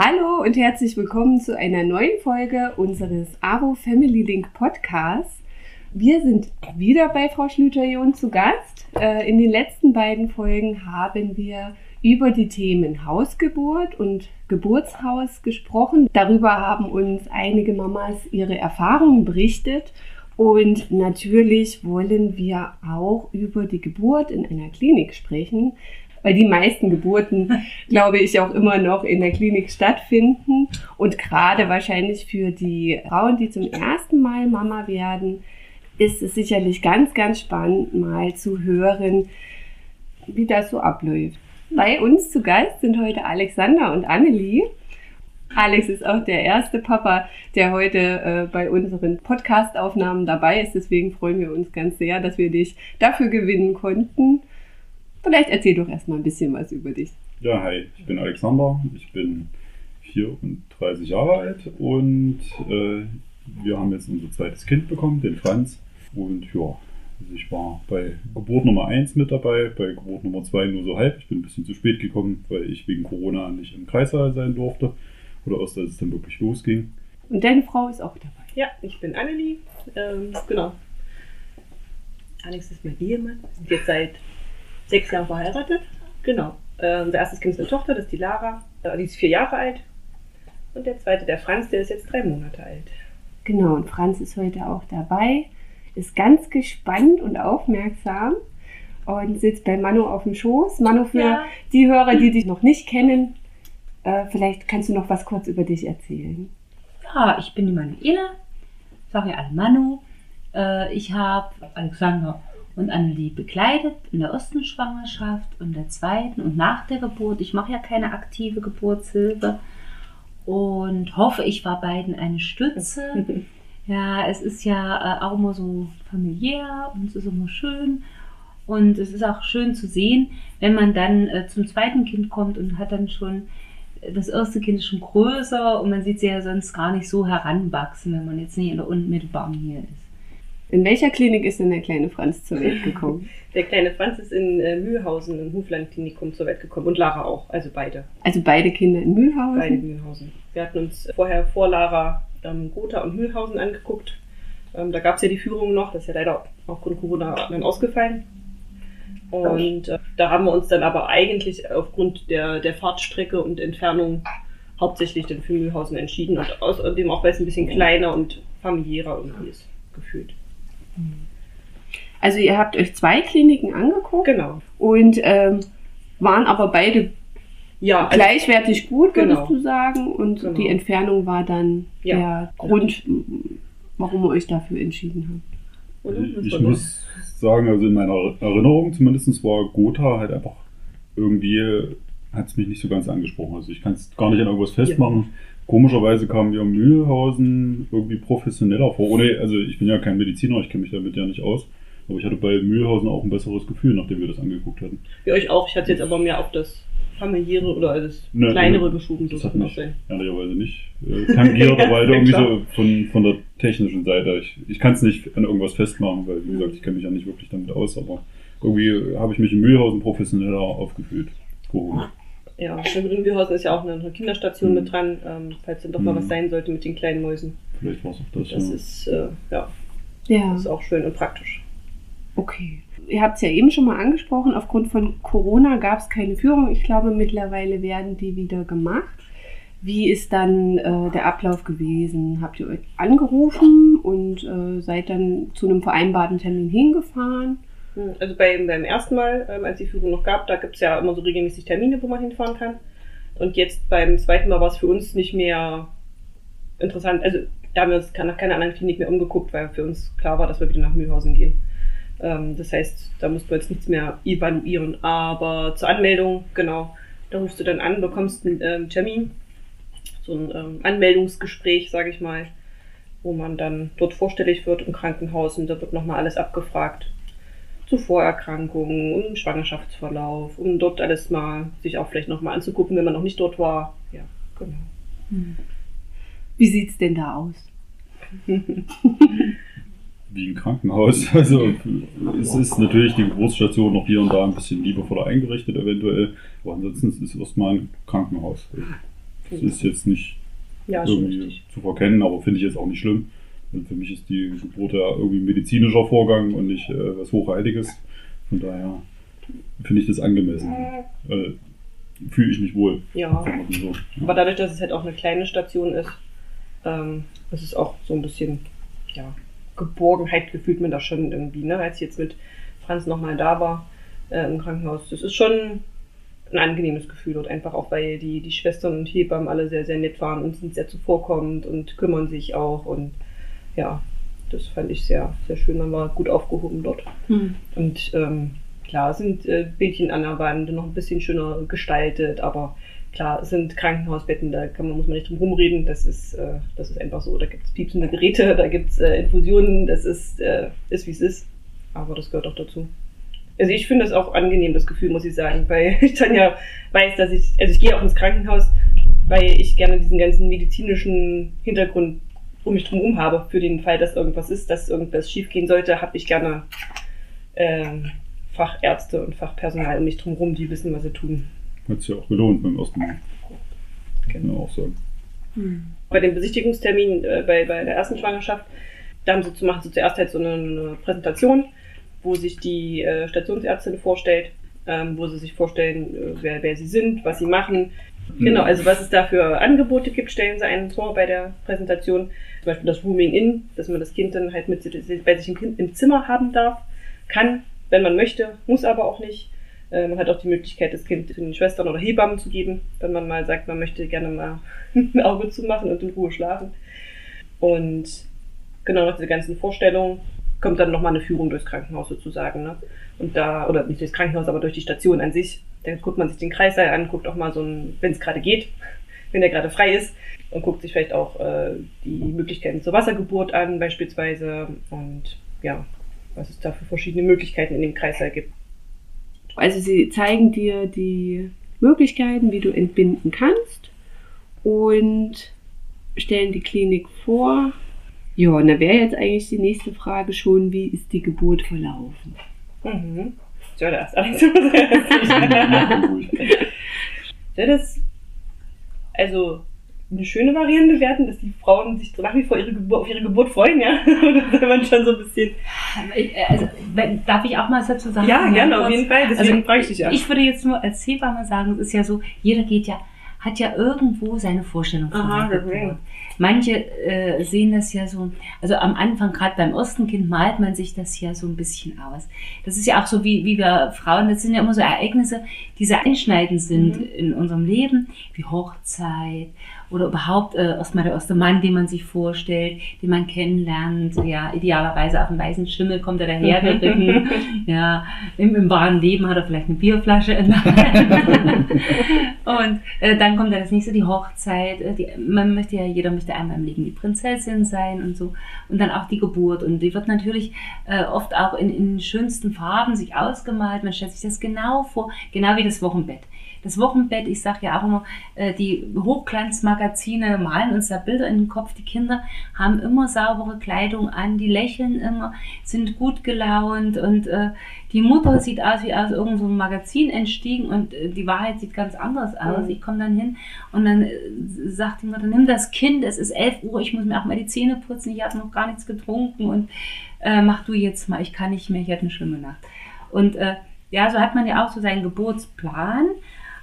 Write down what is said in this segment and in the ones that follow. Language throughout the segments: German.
Hallo und herzlich willkommen zu einer neuen Folge unseres AWO Family Link Podcasts. Wir sind wieder bei Frau Schlüter-John zu Gast. Äh, in den letzten beiden Folgen haben wir über die Themen Hausgeburt und Geburtshaus gesprochen. Darüber haben uns einige Mamas ihre Erfahrungen berichtet. Und natürlich wollen wir auch über die Geburt in einer Klinik sprechen, weil die meisten Geburten, glaube ich, auch immer noch in der Klinik stattfinden. Und gerade wahrscheinlich für die Frauen, die zum ersten Mal Mama werden, ist es sicherlich ganz, ganz spannend, mal zu hören, wie das so abläuft. Bei uns zu Gast sind heute Alexander und Annelie. Alex ist auch der erste Papa, der heute äh, bei unseren Podcast-Aufnahmen dabei ist. Deswegen freuen wir uns ganz sehr, dass wir dich dafür gewinnen konnten. Vielleicht erzähl doch erstmal ein bisschen was über dich. Ja, hi, ich bin Alexander, ich bin 34 Jahre alt und äh, wir haben jetzt unser zweites Kind bekommen, den Franz. Und ja, also ich war bei Geburt Nummer 1 mit dabei, bei Geburt Nummer 2 nur so halb. Ich bin ein bisschen zu spät gekommen, weil ich wegen Corona nicht im Kreissaal sein durfte. Oder erst als es dann wirklich losging. Und deine Frau ist auch dabei. Ja, ich bin Annelie. Ähm, genau. Alex ist mein Ehemann. Wir sind jetzt seit sechs Jahren verheiratet. Genau. Ähm, unser erstes Kind ist eine Tochter, das ist die Lara. Äh, die ist vier Jahre alt. Und der zweite, der Franz, der ist jetzt drei Monate alt. Genau, und Franz ist heute auch dabei, ist ganz gespannt und aufmerksam und sitzt bei Manu auf dem Schoß. Manu, für Ja. die Hörer, die dich noch nicht kennen, äh, vielleicht kannst du noch was kurz über dich erzählen. Ja, ich bin die Manuela, sage ja alle Manu. Äh, ich habe Alexander und Annelie begleitet in der ersten Schwangerschaft und der zweiten und nach der Geburt. Ich mache ja keine aktive Geburtshilfe und hoffe, ich war beiden eine Stütze. Ja, es ist ja äh, auch immer so familiär und es ist immer schön. Und es ist auch schön zu sehen, wenn man dann äh, zum zweiten Kind kommt und hat dann schon, äh, das erste Kind ist schon größer und man sieht sie ja sonst gar nicht so heranwachsen, wenn man jetzt nicht in der unmittelbaren Nähe ist. In welcher Klinik ist denn der kleine Franz zur Welt gekommen? Der kleine Franz ist in äh, Mühlhausen im Hufland-Klinikum zur Welt gekommen. Und Lara auch. Also beide. Also beide Kinder in Mühlhausen. Beide Mühlhausen. Wir hatten uns vorher vor Lara ähm, Gotha und Mühlhausen angeguckt. Ähm, da gab es ja die Führung noch. Das ist ja leider aufgrund Corona dann ausgefallen. Und äh, da haben wir uns dann aber eigentlich aufgrund der, der Fahrtstrecke und Entfernung hauptsächlich dann für Mühlhausen entschieden. Und außerdem auch, weil es ein bisschen kleiner und familiärer irgendwie ist, gefühlt. Also ihr habt euch zwei Kliniken angeguckt Genau. und ähm, waren aber beide Ja, also, gleichwertig gut, würdest Genau. du sagen. Und Genau. die Entfernung war dann Ja. der Grund, warum ihr euch dafür entschieden habt. oder? Ich, Was ich war das? muss sagen, also in meiner Erinnerung zumindest war Gotha halt einfach irgendwie, hat es mich nicht so ganz angesprochen. Also ich kann es gar nicht an irgendwas festmachen. Komischerweise kam mir Mühlhausen irgendwie professioneller vor. Ohne, also ich bin ja kein Mediziner, ich kenne mich damit ja nicht aus. Aber ich hatte bei Mühlhausen auch ein besseres Gefühl, nachdem wir das angeguckt hatten. Für euch auch. Ich hatte jetzt aber mehr auf das familiäre oder das Ne, kleinere ne. geschoben, so Das kann sein. ehrlicherweise nicht äh, tangiert, aber halt irgendwie so von, von der technischen Seite. Ich, ich kann es nicht an irgendwas festmachen, weil wie gesagt, ich kenne mich ja nicht wirklich damit aus, aber irgendwie habe ich mich in Mühlhausen professioneller aufgefühlt. Corona. Ja, in Mühlhausen ist ja auch eine Kinderstation Mhm. mit dran, ähm, falls dann doch mal Mhm. was sein sollte mit den kleinen Mäusen. Vielleicht war es auch das. Das ja. ist, äh, ja, Ja, das ist auch schön und praktisch. okay. Ihr habt es ja eben schon mal angesprochen, aufgrund von Corona gab es keine Führung. Ich glaube, mittlerweile werden die wieder gemacht. Wie ist dann äh, der Ablauf gewesen? Habt ihr euch angerufen und äh, seid dann zu einem vereinbarten Termin hingefahren? Also beim, beim ersten Mal, ähm, als die Führung noch gab, da gibt es ja immer so regelmäßig Termine, wo man hinfahren kann. Und jetzt beim zweiten Mal war es für uns nicht mehr interessant. Also da haben wir uns nach keiner anderen Klinik mehr umgeguckt, weil für uns klar war, dass wir wieder nach Mühlhausen gehen. Ähm, das heißt, da mussten wir jetzt nichts mehr evaluieren. Aber zur Anmeldung, genau, da rufst du dann an, bekommst einen ähm, Termin, so ein ähm, Anmeldungsgespräch, sage ich mal, wo man dann dort vorstellig wird im Krankenhaus und da wird nochmal alles abgefragt zu Vorerkrankungen, um Schwangerschaftsverlauf, um dort alles mal sich auch vielleicht nochmal anzugucken, wenn man noch nicht dort war. Ja, genau. Wie sieht es denn da aus? Wie ein Krankenhaus. Also es ist natürlich die Geburtsstation noch hier und da ein bisschen liebevoller eingerichtet, eventuell. Aber ansonsten ist es erstmal ein Krankenhaus. Das ist jetzt nicht Ja, irgendwie zu verkennen, aber finde ich jetzt auch nicht schlimm. Und für mich ist die Geburt ja irgendwie ein medizinischer Vorgang und nicht äh, was Hochheiliges. Von daher finde ich das angemessen. Äh, Fühle ich mich wohl. Ja. so. Aber dadurch, dass es halt auch eine kleine Station ist, ähm, ist es auch so ein bisschen, ja, Geborgenheit gefühlt man da schon irgendwie, ne? Als ich jetzt mit Franz nochmal da war äh, im Krankenhaus. Das ist schon ein angenehmes Gefühl dort einfach auch, weil die, die Schwestern und Hebammen alle sehr, sehr nett waren und sind sehr zuvorkommend und kümmern sich auch und ja, das fand ich sehr, sehr schön. Man war gut aufgehoben dort. Hm. Und ähm, klar sind äh, Bildchen an der Wand noch ein bisschen schöner gestaltet, aber klar es sind Krankenhausbetten, da kann man, muss man nicht drum rumreden, das ist, äh, das ist einfach so. Da gibt es piepsende Geräte, da gibt es äh, Infusionen, das ist, äh, ist wie es ist. Aber das gehört auch dazu. Also ich finde das auch angenehm, das Gefühl, muss ich sagen, weil ich dann ja weiß, dass ich, also ich gehe auch ins Krankenhaus, weil ich gerne diesen ganzen medizinischen Hintergrund um mich drum herum habe, für den Fall, dass irgendwas ist, dass irgendwas schiefgehen sollte, habe ich gerne ähm, Fachärzte und Fachpersonal um mich drum herum, die wissen, was sie tun. Hat sich ja auch gelohnt beim ersten Mal. Man auch sagen. Hm. Bei dem Besichtigungstermin äh, bei, bei der ersten Schwangerschaft, da haben sie zu machen sie zuerst halt so eine, eine Präsentation, wo sich die äh, Stationsärztin vorstellt, ähm, wo sie sich vorstellen, äh, wer, wer sie sind, was sie machen. Genau, also was es da für Angebote gibt, stellen sie einen vor bei der Präsentation. Zum Beispiel das Rooming In, dass man das Kind dann halt mit sich- bei sich im, Kind, im Zimmer haben darf. Kann, wenn man möchte, muss aber auch nicht. Äh, man hat auch die Möglichkeit, das Kind den Schwestern oder Hebammen zu geben, wenn man mal sagt, man möchte gerne mal ein Auge zumachen und in Ruhe schlafen. Und genau nach dieser ganzen Vorstellung kommt dann nochmal eine Führung durchs Krankenhaus sozusagen. Ne? Und da, oder nicht durchs Krankenhaus, aber durch die Station an sich. Da guckt man sich den Kreissaal an, guckt auch mal so ein, wenn es gerade geht, wenn der gerade frei ist, und guckt sich vielleicht auch äh, die Möglichkeiten zur Wassergeburt an, beispielsweise. Und ja, was es da für verschiedene Möglichkeiten in dem Kreissaal gibt. Also sie zeigen dir die Möglichkeiten, wie du entbinden kannst und stellen die Klinik vor. Ja, und da wäre jetzt eigentlich die nächste Frage schon, wie ist die Geburt verlaufen? Mhm. Soll das alles Soll das also eine schöne Variante werden, dass die Frauen sich nach wie vor ihre Geburt, auf ihre Geburt freuen, ja? Oder soll man schon so ein bisschen. Äh, Also, wenn, darf ich auch mal was dazu sagen? Ja, gerne, auf jeden Fall. Deswegen Also, frage ich dich ja. Ich würde jetzt nur als Hebamme sagen, es ist ja so, jeder geht ja, hat ja irgendwo seine Vorstellung von Aha, der. Geburt. Manche äh, sehen das ja so, also am Anfang, gerade beim ersten Kind, malt man sich das ja so ein bisschen aus. Das ist ja auch so, wie, wie wir Frauen, das sind ja immer so Ereignisse, die sehr einschneidend sind Mhm. in unserem Leben, wie Hochzeit oder überhaupt äh, erstmal der erste Mann, den man sich vorstellt, den man kennenlernt. Ja, idealerweise auf einem weißen Schimmel kommt er dahergeritten. ja, im, im wahren Leben hat er vielleicht eine Bierflasche in der Hand. Und äh, dann kommt dann das nächste, die Hochzeit. Äh, die, man möchte ja, jeder möchte einmal im Leben die Prinzessin sein und so. Und dann auch die Geburt. Und die wird natürlich äh, oft auch in, in den schönsten Farben sich ausgemalt. Man stellt sich das genau vor, genau wie das Wochenbett. Das Wochenbett, ich sage ja auch immer, äh, die Hochglanzmagazine malen uns da Bilder in den Kopf. Die Kinder haben immer saubere Kleidung an, die lächeln immer, sind gut gelaunt und äh, die Mutter sieht aus wie aus irgendeinem so Magazin entstiegen und äh, die Wahrheit sieht ganz anders aus. Mhm. Ich komme dann hin und dann äh, sagt die Mutter, nimm das Kind, es ist 11 Uhr, ich muss mir auch mal die Zähne putzen, ich habe noch gar nichts getrunken und mach du jetzt mal, ich kann nicht mehr, ich hatte eine schlimme Nacht. Und ja, so hat man ja auch so seinen Geburtsplan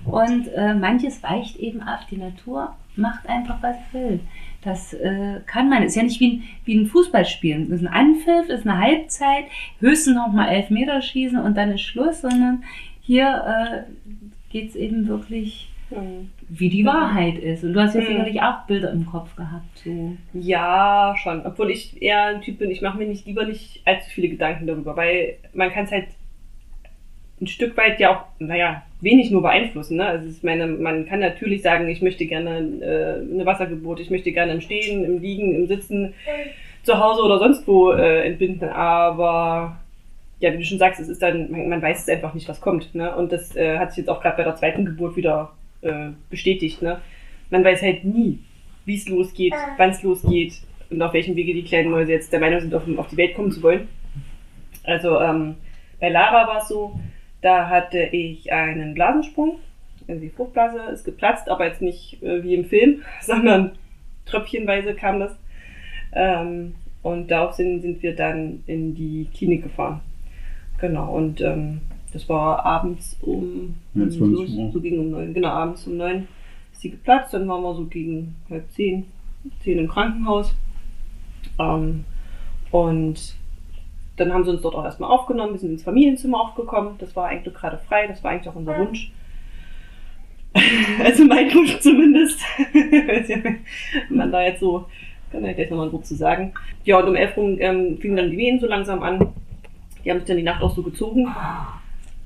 und äh, manches weicht eben ab. Die Natur macht einfach, was sie will. Das äh, kann man. Ist ja nicht wie ein, wie ein Fußballspielen. Das ist ein Anpfiff, ist eine Halbzeit, höchstens noch mal elf Meter schießen und dann ist Schluss, sondern hier äh, geht es eben wirklich, Mhm. wie die Wahrheit ist. Und du hast ja Mhm. sicherlich auch Bilder im Kopf gehabt. So. Ja, schon. Obwohl ich eher ein Typ bin, ich mache mir nicht lieber nicht allzu viele Gedanken darüber, weil man kann es halt ein Stück weit ja auch, naja, wenig nur beeinflussen. Ne? Also ich meine, man kann natürlich sagen, ich möchte gerne äh, eine Wassergeburt, ich möchte gerne im Stehen, im Liegen, im Sitzen, zu Hause oder sonst wo äh, entbinden, aber ja, wie du schon sagst, es ist dann, man, man weiß es einfach nicht, was kommt. Ne? Und das äh, hat sich jetzt auch gerade bei der zweiten Geburt wieder äh, bestätigt. Ne? Man weiß halt nie, wie es losgeht, wann es losgeht und auf welchem Wege die kleinen Mäuse jetzt der Meinung sind, auf, auf die Welt kommen zu wollen. Also ähm, bei Lara war es so, da hatte ich einen Blasensprung Also die Fruchtblase ist geplatzt, aber jetzt nicht äh, wie im Film, sondern tröpfchenweise kam das. Ähm, und darauf sind, wir dann in die Klinik gefahren. Genau, und ähm, das war abends um, Ja, so, 20 Uhr. so gegen um neun, genau, abends um neun ist sie geplatzt, dann waren wir so gegen halb zehn, zehn im Krankenhaus. Ähm, und dann haben sie uns dort auch erstmal aufgenommen, wir sind ins Familienzimmer aufgekommen, das war eigentlich gerade frei, das war eigentlich auch unser Wunsch. Also mein Wunsch zumindest. Man da jetzt so, kann ich gleich nochmal grob zu sagen. Ja, und um elf rum ähm, fingen dann die Wehen so langsam an. Die haben sich dann die Nacht auch so gezogen.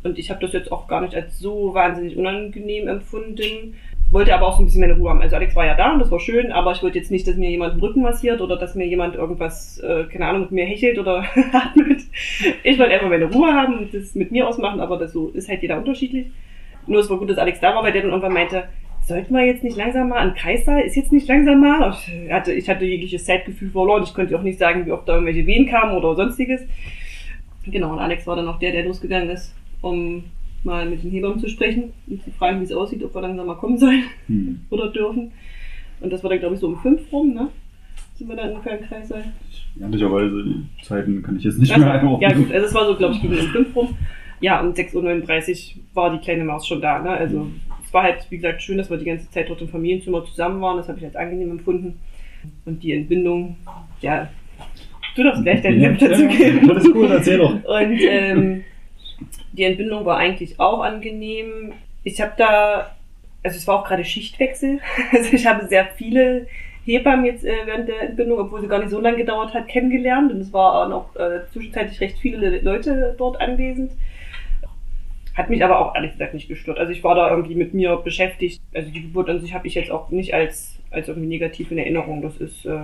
Und ich habe das jetzt auch gar nicht als so wahnsinnig unangenehm empfunden. Wollte aber auch so ein bisschen meine Ruhe haben. Also Alex war ja da und das war schön, aber ich wollte jetzt nicht, dass mir jemand den Rücken massiert oder dass mir jemand irgendwas, äh, keine Ahnung, mit mir hechelt oder atmet. Ich wollte einfach meine Ruhe haben und das mit mir ausmachen, aber das so ist halt jeder unterschiedlich. Nur es war gut, dass Alex da war, weil der dann irgendwann meinte, sollten wir jetzt nicht langsam mal an Kreissaal? Ist jetzt nicht langsam mal? Ich hatte, ich hatte jegliches Zeitgefühl verloren. Ich konnte auch nicht sagen, wie oft da irgendwelche Wehen kamen oder sonstiges. Genau, und Alex war dann auch der, der losgegangen ist, um mal mit den Hebammen zu sprechen und zu fragen, wie es aussieht, ob wir langsam mal kommen sollen Hm. oder dürfen. Und das war dann, glaube ich, so um fünf rum, ne? Sind wir dann ungefähr im Kreissaal. Ehrlicherweise, die Zeiten kann ich jetzt nicht Also, mehr einordnen. ja gut, also es war so, glaube ich, gegen um 5 rum. Ja, um 6.39 Uhr war die kleine Maus schon da. Ne? Also es war halt, wie gesagt, schön, dass wir die ganze Zeit dort im Familienzimmer zusammen waren. Das habe ich als angenehm empfunden. Und die Entbindung, ja, du darfst gleich deinen Senf dazu geben. Das ist cool, erzähl doch. Und ähm, die Entbindung war eigentlich auch angenehm. Ich habe da, also es war auch gerade Schichtwechsel. Also ich habe sehr viele Hebammen jetzt äh, während der Entbindung, obwohl sie gar nicht so lange gedauert hat, kennengelernt. Und es waren auch äh, zwischenzeitlich recht viele Leute dort anwesend. Hat mich aber auch ehrlich gesagt nicht gestört. Also ich war da irgendwie mit mir beschäftigt. Also die Geburt an sich habe ich jetzt auch nicht als, als irgendwie negativ in Erinnerung. Das ist, äh,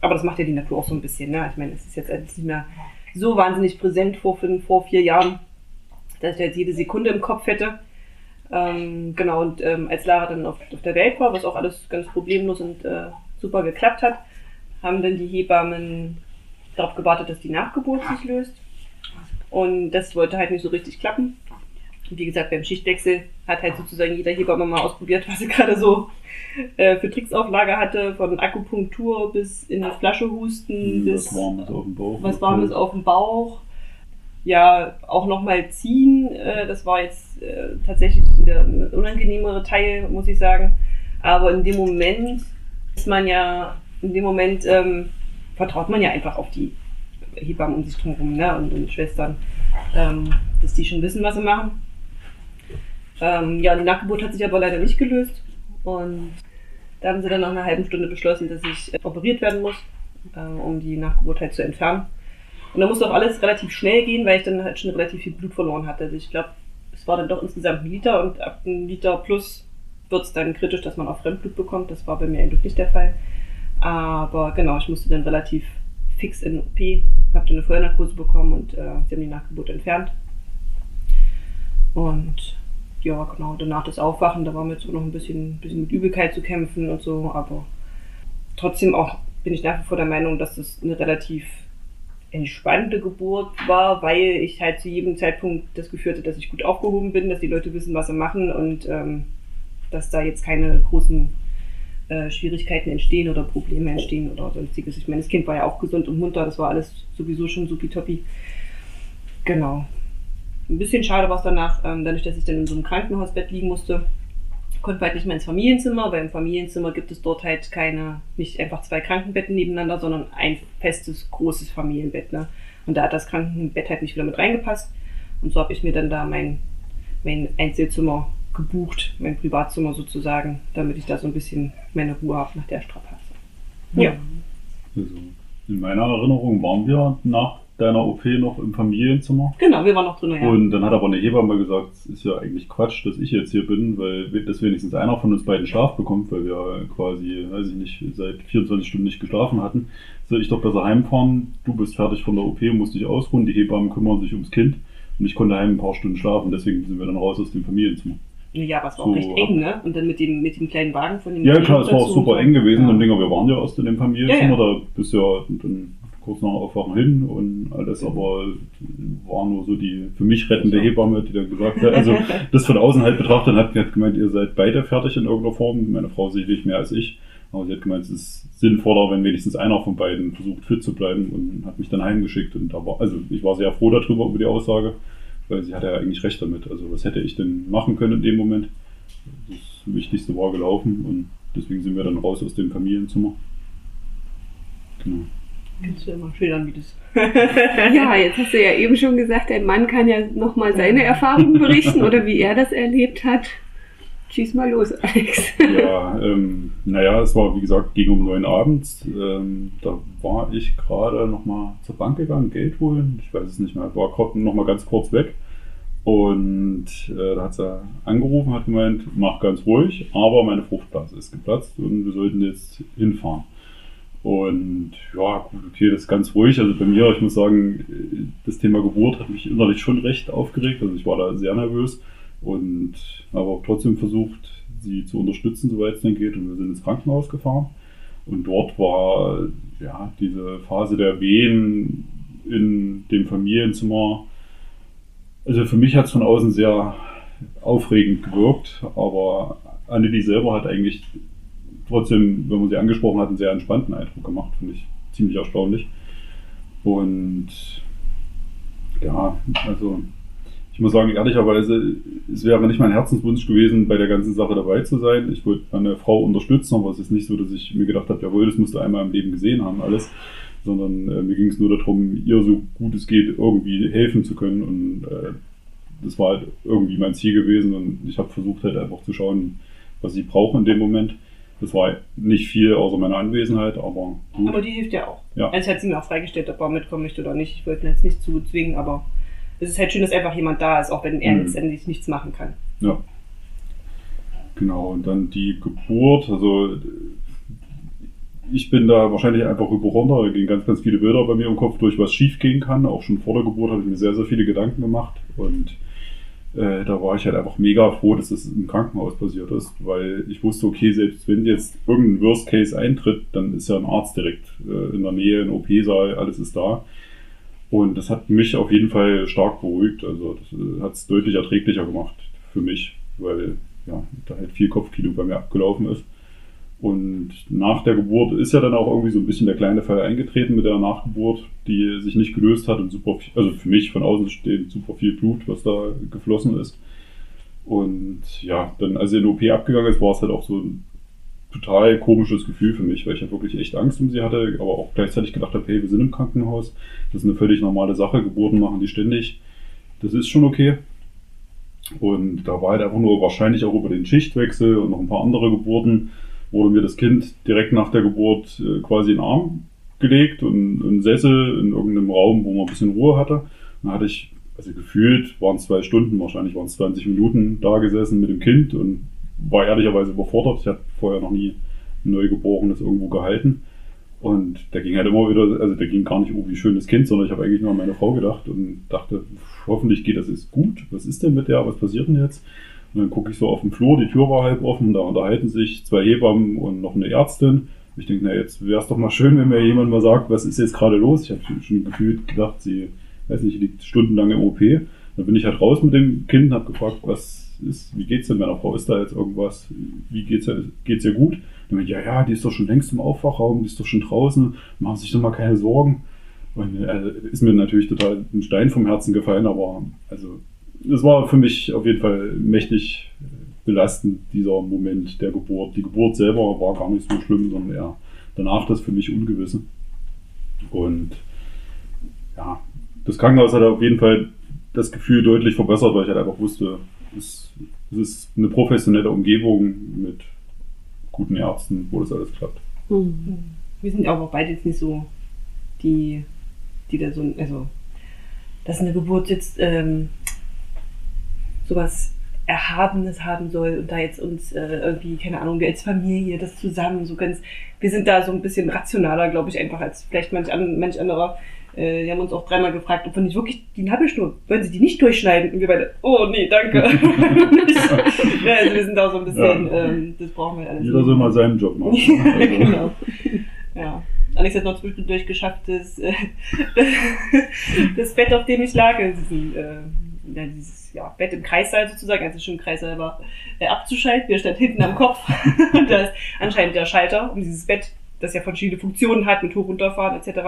aber das macht ja die Natur auch so ein bisschen. Ne? Ich meine, es ist jetzt nicht mehr so wahnsinnig präsent vor vor vier Jahren, dass ich jetzt jede Sekunde im Kopf hätte. Ähm, genau, und ähm, als Lara dann auf, auf der Welt war, was auch alles ganz problemlos und äh, super geklappt hat, haben dann die Hebammen darauf gewartet, dass die Nachgeburt sich löst. Und das wollte halt nicht so richtig klappen. Und wie gesagt, beim Schichtwechsel hat halt sozusagen jeder Hebamme mal ausprobiert, was sie gerade so äh, für Tricks auf Lager hatte, von Akupunktur bis in die Flasche husten, bis Was Warmes auf dem Bauch. was Warmes auf dem Bauch. Ja, auch nochmal ziehen. Äh, das war jetzt äh, tatsächlich der unangenehmere Teil, muss ich sagen. Aber in dem Moment ist man ja, in dem Moment ähm, vertraut man ja einfach auf die Hebammen um sich drumherum ne? und, und Schwestern, ähm, dass die schon wissen, was sie machen. Ähm, ja, die Nachgeburt hat sich aber leider nicht gelöst. Und da haben sie dann nach einer halben Stunde beschlossen, dass ich äh, operiert werden muss, äh, um die Nachgeburt halt zu entfernen. Und da musste auch alles relativ schnell gehen, weil ich dann halt schon relativ viel Blut verloren hatte. Also ich glaube, es war dann doch insgesamt ein Liter und ab einem Liter plus wird es dann kritisch, dass man auch Fremdblut bekommt. Das war bei mir eigentlich nicht der Fall. Aber genau, ich musste dann relativ fix in OP, habe dann eine Vollnarkose bekommen und äh, sie haben die Nachgeburt entfernt. Und ja, genau, danach das Aufwachen, da war mir jetzt auch noch ein bisschen, bisschen mit Übelkeit zu kämpfen und so, aber trotzdem auch bin ich nach wie vor der Meinung, dass das eine relativ entspannte Geburt war, weil ich halt zu jedem Zeitpunkt das Gefühl hatte, dass ich gut aufgehoben bin, dass die Leute wissen, was sie machen und ähm, dass da jetzt keine großen äh, Schwierigkeiten entstehen oder Probleme entstehen oder sonstiges. Ich meine, das Kind war ja auch gesund und munter, das war alles sowieso schon supi-toppi. Genau. Ein bisschen schade war es danach, ähm, dadurch, dass ich dann in so einem Krankenhausbett liegen musste, konnte halt nicht mehr ins Familienzimmer, weil im Familienzimmer gibt es dort halt keine, nicht einfach zwei Krankenbetten nebeneinander, sondern ein festes, großes Familienbett. Ne? Und da hat das Krankenbett halt nicht wieder mit reingepasst. Und so habe ich mir dann da mein, mein Einzelzimmer gebucht, mein Privatzimmer sozusagen, damit ich da so ein bisschen meine Ruhe habe nach der Strapaze. Ja. Also, in meiner Erinnerung waren wir nach deiner OP noch im Familienzimmer. Genau, wir waren noch drin, ja. Und dann hat aber eine Hebamme gesagt, es ist ja eigentlich Quatsch, dass ich jetzt hier bin, weil dass wenigstens einer von uns beiden Schlaf bekommt, weil wir quasi, weiß ich nicht, seit 24 Stunden nicht geschlafen hatten. Soll ich doch besser heimfahren? Du bist fertig von der OP, musst dich ausruhen, die Hebammen kümmern sich ums Kind. Und ich konnte heim ein paar Stunden schlafen, deswegen sind wir dann raus aus dem Familienzimmer. Ja, aber es war So, auch recht eng, ne? Und dann mit dem, mit dem kleinen Wagen von dem Ja klar, es war auch super eng gewesen, Ja. dann Dinger, wir waren ja in dem Familienzimmer, Ja, da bist ja, dann kurz nach Aufwachen hin und alles, aber war nur so die für mich rettende Hebamme, die dann gesagt hat, also das von außen halt betrachtet hat, hat gemeint, ihr seid beide fertig in irgendeiner Form. Meine Frau sicherlich mehr als ich. Aber sie hat gemeint, es ist sinnvoller, wenn wenigstens einer von beiden versucht fit zu bleiben und hat mich dann heimgeschickt. Und da war, also ich war sehr froh darüber, über die Aussage, weil sie hatte ja eigentlich recht damit. Also was hätte ich denn machen können in dem Moment? Das Wichtigste war gelaufen und deswegen sind wir dann raus aus dem Familienzimmer. Genau. Kannst du immer schildern, wie das. Ja, jetzt hast du ja eben schon gesagt, dein Mann kann ja nochmal seine Erfahrungen berichten oder wie er das erlebt hat. Schieß mal los, Alex. Ja, ähm, naja, es war wie gesagt gegen um neun abends. Ähm, da war ich gerade nochmal zur Bank gegangen, Geld holen. Ich weiß es nicht mehr. War gerade nochmal ganz kurz weg. Und äh, da hat sie angerufen, hat gemeint, mach ganz ruhig, aber meine Fruchtblase ist geplatzt und wir sollten jetzt hinfahren. Und ja, gut, okay, das ist ganz ruhig. Also bei mir, ich muss sagen, das Thema Geburt hat mich innerlich schon recht aufgeregt. Also ich war da sehr nervös und habe auch trotzdem versucht, sie zu unterstützen, soweit es denn geht. Und wir sind ins Krankenhaus gefahren. Und dort war ja diese Phase der Wehen in dem Familienzimmer. Also für mich hat es von außen sehr aufregend gewirkt, aber Annelie selber hat eigentlich trotzdem, wenn man sie angesprochen hat, einen sehr entspannten Eindruck gemacht, finde ich ziemlich erstaunlich. Und ja, also ich muss sagen, ehrlicherweise, es wäre nicht mein Herzenswunsch gewesen, bei der ganzen Sache dabei zu sein. Ich wollte meine Frau unterstützen, aber es ist nicht so, dass ich mir gedacht habe, jawohl, das musst du einmal im Leben gesehen haben, alles. Sondern äh, mir ging es nur darum, ihr so gut es geht irgendwie helfen zu können. Und äh, das war halt irgendwie mein Ziel gewesen. Und ich habe versucht halt einfach zu schauen, was sie braucht in dem Moment. Das war nicht viel außer meiner Anwesenheit, aber gut. Aber die hilft ja auch. Ja. Also hat sie mir auch freigestellt, ob er mitkommen möchte oder nicht. Ich wollte ihn jetzt nicht zu zwingen, aber es ist halt schön, dass einfach jemand da ist, auch wenn er Mhm. letztendlich nichts machen kann. Ja. Genau, und dann die Geburt, also ich bin da wahrscheinlich einfach überrunder, da gehen ganz, ganz viele Bilder bei mir im Kopf durch, was schief gehen kann. Auch schon vor der Geburt habe ich mir sehr, sehr viele Gedanken gemacht und äh, da war ich halt einfach mega froh, dass das im Krankenhaus passiert ist, weil ich wusste, okay, selbst wenn jetzt irgendein Worst Case eintritt, dann ist ja ein Arzt direkt äh, in der Nähe, ein OP-Saal, alles ist da. Und das hat mich auf jeden Fall stark beruhigt. Also das hat es deutlich erträglicher gemacht für mich, weil ja, da halt viel Kopfkino bei mir abgelaufen ist. Und nach der Geburt ist ja dann auch irgendwie so ein bisschen der kleine Fall eingetreten mit der Nachgeburt, die sich nicht gelöst hat und super viel, also für mich von außen steht super viel Blut, was da geflossen ist. Und ja, dann als sie in OP abgegangen ist, war es halt auch so ein total komisches Gefühl für mich, weil ich ja wirklich echt Angst um sie hatte, aber auch gleichzeitig gedacht habe, hey, wir sind im Krankenhaus, das ist eine völlig normale Sache, Geburten machen die ständig, das ist schon okay. Und da war halt einfach nur wahrscheinlich auch über den Schichtwechsel und noch ein paar andere Geburten, wurde mir das Kind direkt nach der Geburt äh, quasi in den Arm gelegt und einen Sessel in irgendeinem Raum, wo man ein bisschen Ruhe hatte. Dann hatte ich, also gefühlt waren es zwei Stunden, wahrscheinlich waren es 20 Minuten da gesessen mit dem Kind und war ehrlicherweise überfordert. Ich hatte vorher noch nie ein Neugeborenes irgendwo gehalten. Und der ging halt immer wieder, also der ging gar nicht, oh, wie schön das Kind, sondern ich habe eigentlich nur an meine Frau gedacht und dachte, hoffentlich geht das jetzt gut. Was ist denn mit der? Was passiert denn jetzt? Und dann gucke ich so auf den Flur, die Tür war halb offen, da unterhalten sich zwei Hebammen und noch eine Ärztin. Ich denke, na, jetzt wäre es doch mal schön, wenn mir jemand mal sagt, was ist jetzt gerade los. Ich habe schon gefühlt gedacht, sie, weiß nicht, liegt stundenlang im OP. Dann bin ich halt raus mit dem Kind und habe gefragt, was ist, wie geht's denn meiner Frau? Ist da jetzt irgendwas? Wie geht's ihr, geht's ihr gut? Dann bin ich, ja, ja, die ist doch schon längst im Aufwachraum, die ist doch schon draußen, machen sich doch mal keine Sorgen. Und äh, ist mir natürlich total ein Stein vom Herzen gefallen, aber also es war für mich auf jeden Fall mächtig belastend, dieser Moment der Geburt. Die Geburt selber war gar nicht so schlimm, sondern eher danach das für mich Ungewisse. Und ja, das Krankenhaus hat auf jeden Fall das Gefühl deutlich verbessert, weil ich halt einfach wusste, es, es ist eine professionelle Umgebung mit guten Ärzten, wo das alles klappt. Mhm. Wir sind aber beide jetzt nicht so die, die da so, also, dass eine Geburt jetzt ähm, sowas Erhabenes haben soll und da jetzt uns äh, irgendwie, keine Ahnung, wir als Familie das zusammen so ganz, wir sind da so ein bisschen rationaler, glaube ich, einfach als vielleicht manch, an, manch anderer. Äh, die haben uns auch dreimal gefragt, ob wir nicht wirklich die Nabelschnur, wollen sie die nicht durchschneiden? Und wir beide, oh nee, danke. ja, also wir sind da so ein bisschen, Ja. ähm, das brauchen wir alles Jeder soll mal seinen Job machen. Ja, Also, genau. Ja. Alex hat noch zwischendurch geschafft, das, äh, das Bett, auf dem ich lag, diesen, äh, ja, dieses ja, Bett im Kreissaal sozusagen, als es schon im Kreissaal war, äh, abzuschalten. Wir stand hinten am Kopf und da ist anscheinend der Schalter, um dieses Bett, das ja verschiedene Funktionen hat, mit hoch runterfahren etc.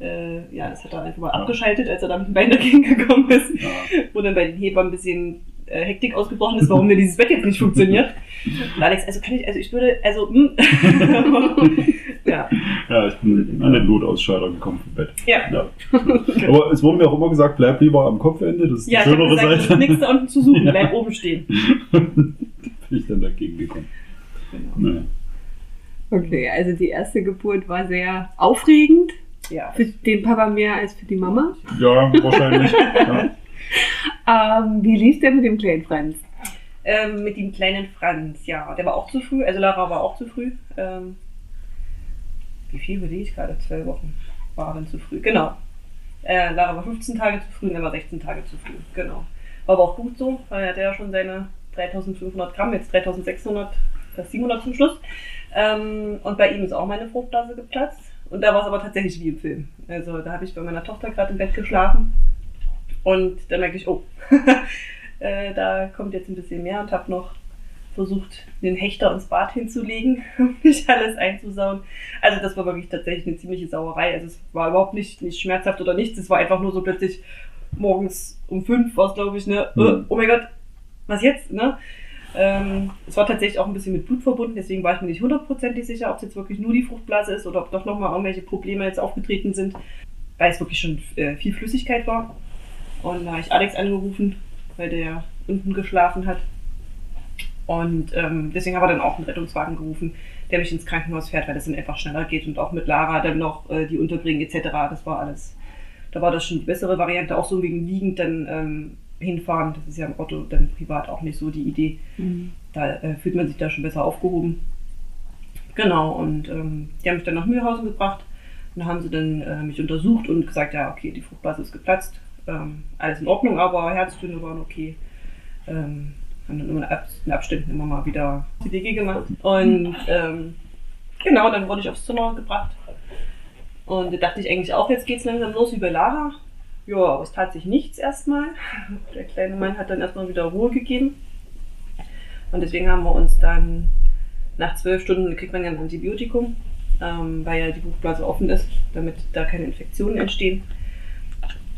Äh, ja, das hat er einfach mal Ja. abgeschaltet, als er da mit dem Bein dagegen gekommen ist. Ja. Wo dann bei den Hebammen ein bisschen äh, Hektik ausgebrochen ist, warum mir dieses Bett jetzt nicht funktioniert. Und Alex, also kann ich, also ich würde, also, hm. ja, ja, ich bin an den Notausschalter gekommen vom Bett. ja. Ja. Aber es wurde mir auch immer gesagt, bleib lieber am Kopfende, das ist Ja, die ich habe schönere gesagt, es ist Seite. nichts da unten zu suchen, Ja. bleib oben stehen. bin ich dann dagegen gekommen. Genau. Naja. Okay, also die erste Geburt war sehr aufregend. Ja. Für den Papa mehr als für die Mama. Ja, wahrscheinlich. ja. Ähm, wie lief der mit dem kleinen Franz? Ähm, mit dem kleinen Franz, ja. Der war auch zu früh, also Lara war auch zu früh. Ähm, wie viel überlege ich gerade? Zwei Wochen war dann zu früh, genau. Äh, Lara war 15 Tage zu früh und er war 16 Tage zu früh, genau. War aber auch gut so, weil er hatte ja schon seine 3500 Gramm, jetzt 3600, fast 700 zum Schluss. Ähm, und bei ihm ist auch meine Fruchtblase geplatzt. Und da war es aber tatsächlich wie im Film. Also da habe ich bei meiner Tochter gerade im Bett geschlafen und dann merke ich, oh, äh, da kommt jetzt ein bisschen mehr und habe noch versucht, den Hechter ins Bad hinzulegen, um nicht alles einzusauen. Also das war wirklich tatsächlich eine ziemliche Sauerei. Also es war überhaupt nicht, nicht schmerzhaft oder nichts. Es war einfach nur so plötzlich morgens um fünf war es, glaube ich, ne? Mhm. Äh, oh mein Gott, was jetzt, ne? Ähm, es war tatsächlich auch ein bisschen mit Blut verbunden, deswegen war ich mir nicht hundertprozentig sicher, ob es jetzt wirklich nur die Fruchtblase ist oder ob doch nochmal irgendwelche Probleme jetzt aufgetreten sind, weil es wirklich schon äh, viel Flüssigkeit war. Und da habe ich Alex angerufen, weil der unten geschlafen hat. Und ähm, deswegen haben wir dann auch einen Rettungswagen gerufen, der mich ins Krankenhaus fährt, weil das dann einfach schneller geht und auch mit Lara dann noch äh, die unterbringen etc. Das war alles. Da war das schon die bessere Variante, auch so wegen liegend dann ähm, hinfahren. Das ist ja im Auto dann privat auch nicht so die Idee. Da äh, fühlt man sich da schon besser aufgehoben. Genau, und ähm, die haben mich dann nach Mühlhausen gebracht. Und da haben sie dann äh, mich untersucht und gesagt, ja, okay, die Fruchtblase ist geplatzt. Ähm, alles in Ordnung, aber Herztöne waren okay. Ähm, haben dann immer in Ab- in Abständen immer mal wieder CDG gemacht. Und ähm, genau, dann wurde ich aufs Zimmer gebracht. Und da dachte ich eigentlich auch, jetzt geht's langsam los wie bei Lara. Ja, aber es tat sich nichts erstmal. Der kleine Mann hat dann erstmal wieder Ruhe gegeben. Und deswegen haben wir uns dann nach zwölf Stunden kriegt man ja ein Antibiotikum, ähm, weil ja die Fruchtblase offen ist, damit da keine Infektionen entstehen.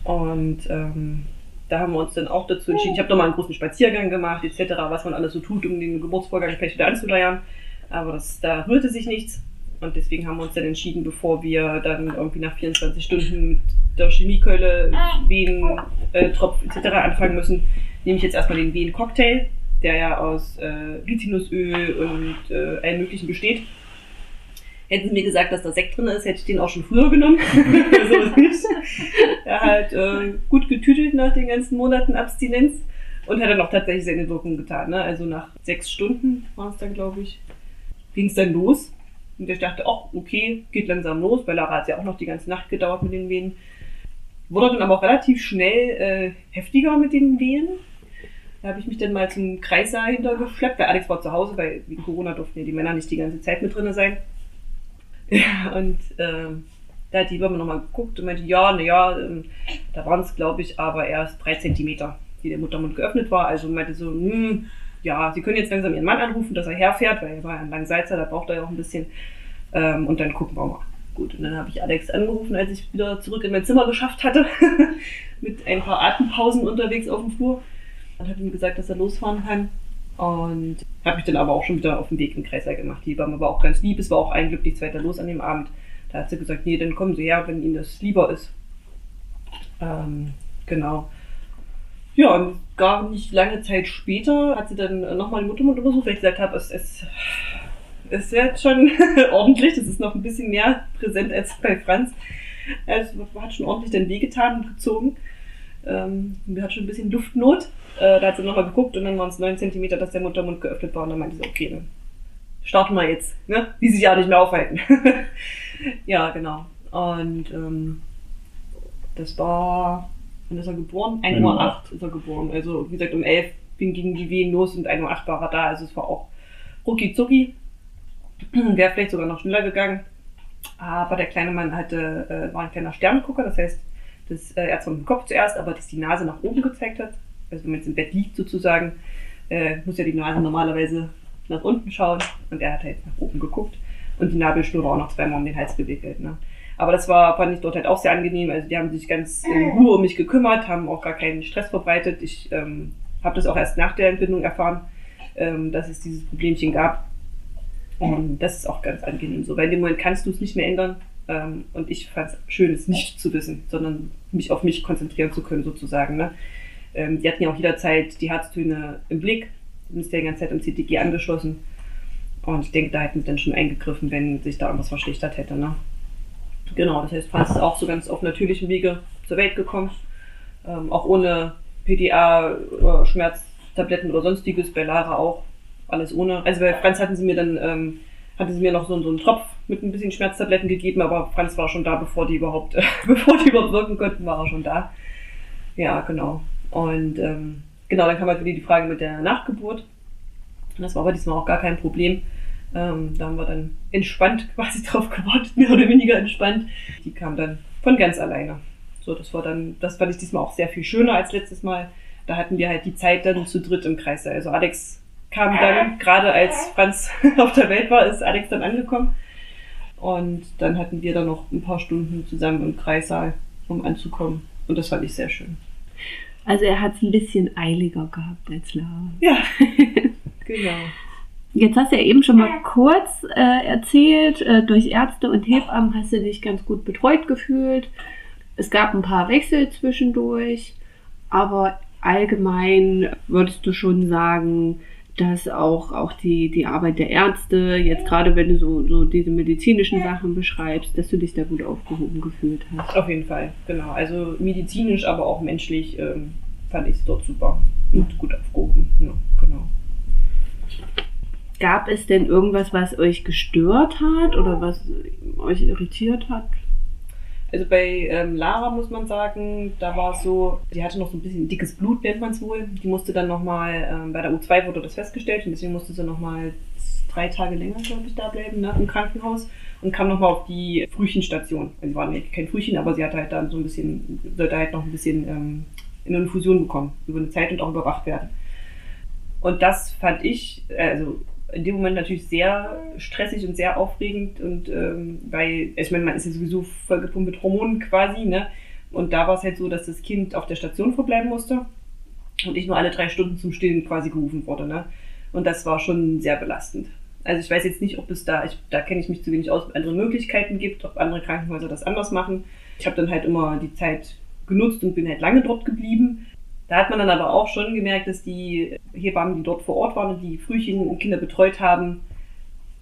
Und ähm, da haben wir uns dann auch dazu entschieden. Ich habe nochmal einen großen Spaziergang gemacht, etc., was man alles so tut, um den Geburtsvorgang vielleicht wieder anzuleiern. Aber das, da rührte sich nichts. Und deswegen haben wir uns dann entschieden, bevor wir dann irgendwie nach 24 Stunden mit der Chemiekeule, Wehen, äh, Tropf etc. anfangen müssen, nehme ich jetzt erstmal den Wehen-Cocktail, der ja aus äh, Rizinusöl und äh, allem möglichen besteht. Hätten sie mir gesagt, dass da Sekt drin ist, hätte ich den auch schon früher genommen. so nicht. Er hat äh, gut getütelt nach den ganzen Monaten Abstinenz und hat dann auch tatsächlich seine Wirkung getan. Ne? Also nach sechs Stunden war es dann, glaube ich, ging es dann los. Und ich dachte, ach, okay, geht langsam los. Bei Lara hat es ja auch noch die ganze Nacht gedauert mit den Wehen. Wurde dann aber auch relativ schnell äh, heftiger mit den Wehen. Da habe ich mich dann mal zum Kreissaal hintergeschleppt, weil Alex war zu Hause, weil wegen Corona durften ja die Männer nicht die ganze Zeit mit drin sein. Ja, und ähm, da hat die Hebamme nochmal geguckt und meinte, ja, naja, ähm, da waren es, glaube ich, aber erst drei Zentimeter, die der Muttermund geöffnet war. Also meinte so, hm, ja, sie können jetzt langsam ihren Mann anrufen, dass er herfährt, weil er war ja ein Langsalzer, da braucht er ja auch ein bisschen. Ähm, und dann gucken wir mal. Gut, und dann habe ich Alex angerufen, als ich wieder zurück in mein Zimmer geschafft hatte, mit ein paar Atempausen unterwegs auf dem Flur. Und habe ihm gesagt, dass er losfahren kann. Und habe mich dann aber auch schon wieder auf den Weg in den Kreislauf gemacht. Die Hebamme war auch ganz lieb, es war auch ein Glück nichts weiter los an dem Abend. Da hat sie gesagt, nee, dann kommen Sie her, wenn Ihnen das lieber ist. Ähm, genau. Ja, und gar nicht lange Zeit später hat sie dann nochmal den Muttermund untersucht, weil ich gesagt habe, es, es, es wird schon ordentlich, das ist noch ein bisschen mehr präsent als bei Franz. Also, es hat schon ordentlich dann wehgetan und gezogen. Ähm, mir hat schon ein bisschen Luftnot. Äh, da hat sie nochmal geguckt und dann waren es 9 cm, dass der Muttermund geöffnet war. Und dann meinte sie, okay, dann starten wir jetzt. Ne? Die sich ja nicht mehr aufhalten. ja, genau. Und ähm, das war, wann ist er geboren? 1 Uhr 8 ist er geboren. Also, wie gesagt, um 11 ging gegen die Wehen los und 1 Uhr 8 war er da. Also, es war auch rucki zucki. Wäre vielleicht sogar noch schneller gegangen. Aber der kleine Mann hatte, äh, war ein kleiner Sterngucker, das heißt, dass äh, er zwar mit dem Kopf zuerst, aber dass die Nase nach oben gezeigt hat. Also wenn man jetzt im Bett liegt sozusagen, äh, muss ja die Nase normalerweise nach unten schauen und er hat halt nach oben geguckt und die Nabelschnur war auch noch zweimal um den Hals gewickelt. Ne? Aber das war, fand ich dort halt auch sehr angenehm. Also die haben sich ganz in Ruhe um mich gekümmert, haben auch gar keinen Stress verbreitet. Ich ähm, habe das auch erst nach der Entbindung erfahren, ähm, dass es dieses Problemchen gab. Und das ist auch ganz angenehm so, weil in dem Moment kannst du es nicht mehr ändern. Ähm, und ich fand es schön, es nicht zu wissen, sondern mich auf mich konzentrieren zu können, sozusagen. Ne? Ähm, die hatten ja auch jederzeit die Herztöne im Blick, sind ja die ganze Zeit im CTG angeschlossen. Und ich denke, da hätten wir dann schon eingegriffen, wenn sich da irgendwas verschlechtert hätte. Ne? Genau, das heißt, Franz ist auch so ganz auf natürlichem Wege zur Welt gekommen. Ähm, auch ohne PDA Schmerztabletten oder sonstiges, bei Lara auch. Alles ohne. Also bei Franz hatten sie mir dann, ähm, hatten sie mir noch so, so einen Tropf mit ein bisschen Schmerztabletten gegeben, aber Franz war schon da, bevor die überhaupt, bevor die überhaupt wirken konnten, war er schon da. Ja, genau. Und ähm, genau, dann kam halt wieder die Frage mit der Nachgeburt. Das war aber diesmal auch gar kein Problem. Ähm, da haben wir dann entspannt quasi drauf gewartet, mehr oder weniger entspannt. Die kam dann von ganz alleine. So, das war dann, das fand ich diesmal auch sehr viel schöner als letztes Mal. Da hatten wir halt die Zeit dann zu dritt im Kreis. Also Alex kam dann, gerade als Franz auf der Welt war, ist Alex dann angekommen. Und dann hatten wir dann noch ein paar Stunden zusammen im Kreissaal, um anzukommen. Und das fand ich sehr schön. Also er hat es ein bisschen eiliger gehabt als Lara. Ja, genau. Jetzt hast du ja eben schon mal kurz äh, erzählt, äh, durch Ärzte und Hebammen hast du dich ganz gut betreut gefühlt. Es gab ein paar Wechsel zwischendurch, aber allgemein würdest du schon sagen, dass auch, auch die, die Arbeit der Ärzte, jetzt gerade wenn du so, so diese medizinischen Sachen beschreibst, dass du dich da gut aufgehoben gefühlt hast. Auf jeden Fall, genau. Also medizinisch, aber auch menschlich ähm, fand ich es dort super und gut aufgehoben. Ja, genau. Gab es denn irgendwas, was euch gestört hat oder was euch irritiert hat? Also bei ähm, Lara muss man sagen, da war es so, die hatte noch so ein bisschen dickes Blut, nennt man es wohl. Die musste dann nochmal, ähm, bei der U2 wurde das festgestellt und deswegen musste sie nochmal drei Tage länger, glaube ich, da bleiben, ne, im Krankenhaus und kam nochmal auf die Frühchenstation. Also war nicht kein Frühchen, aber sie hatte halt dann so ein bisschen, sollte halt noch ein bisschen ähm, eine Infusion bekommen, über eine Zeit und auch überwacht werden. Und das fand ich, also in dem Moment natürlich sehr stressig und sehr aufregend und ähm, weil, ich meine, man ist ja sowieso vollgepumpt mit Hormonen quasi, ne? Und da war es halt so, dass das Kind auf der Station verbleiben musste und ich nur alle drei Stunden zum Stillen quasi gerufen wurde, ne? Und das war schon sehr belastend. Also ich weiß jetzt nicht, ob es da, ich, da kenne ich mich zu wenig aus, ob andere Möglichkeiten gibt, ob andere Krankenhäuser das anders machen. Ich habe dann halt immer die Zeit genutzt und bin halt lange dort geblieben. Da hat man dann aber auch schon gemerkt, dass die Hebammen, die dort vor Ort waren und die Frühchen und Kinder betreut haben,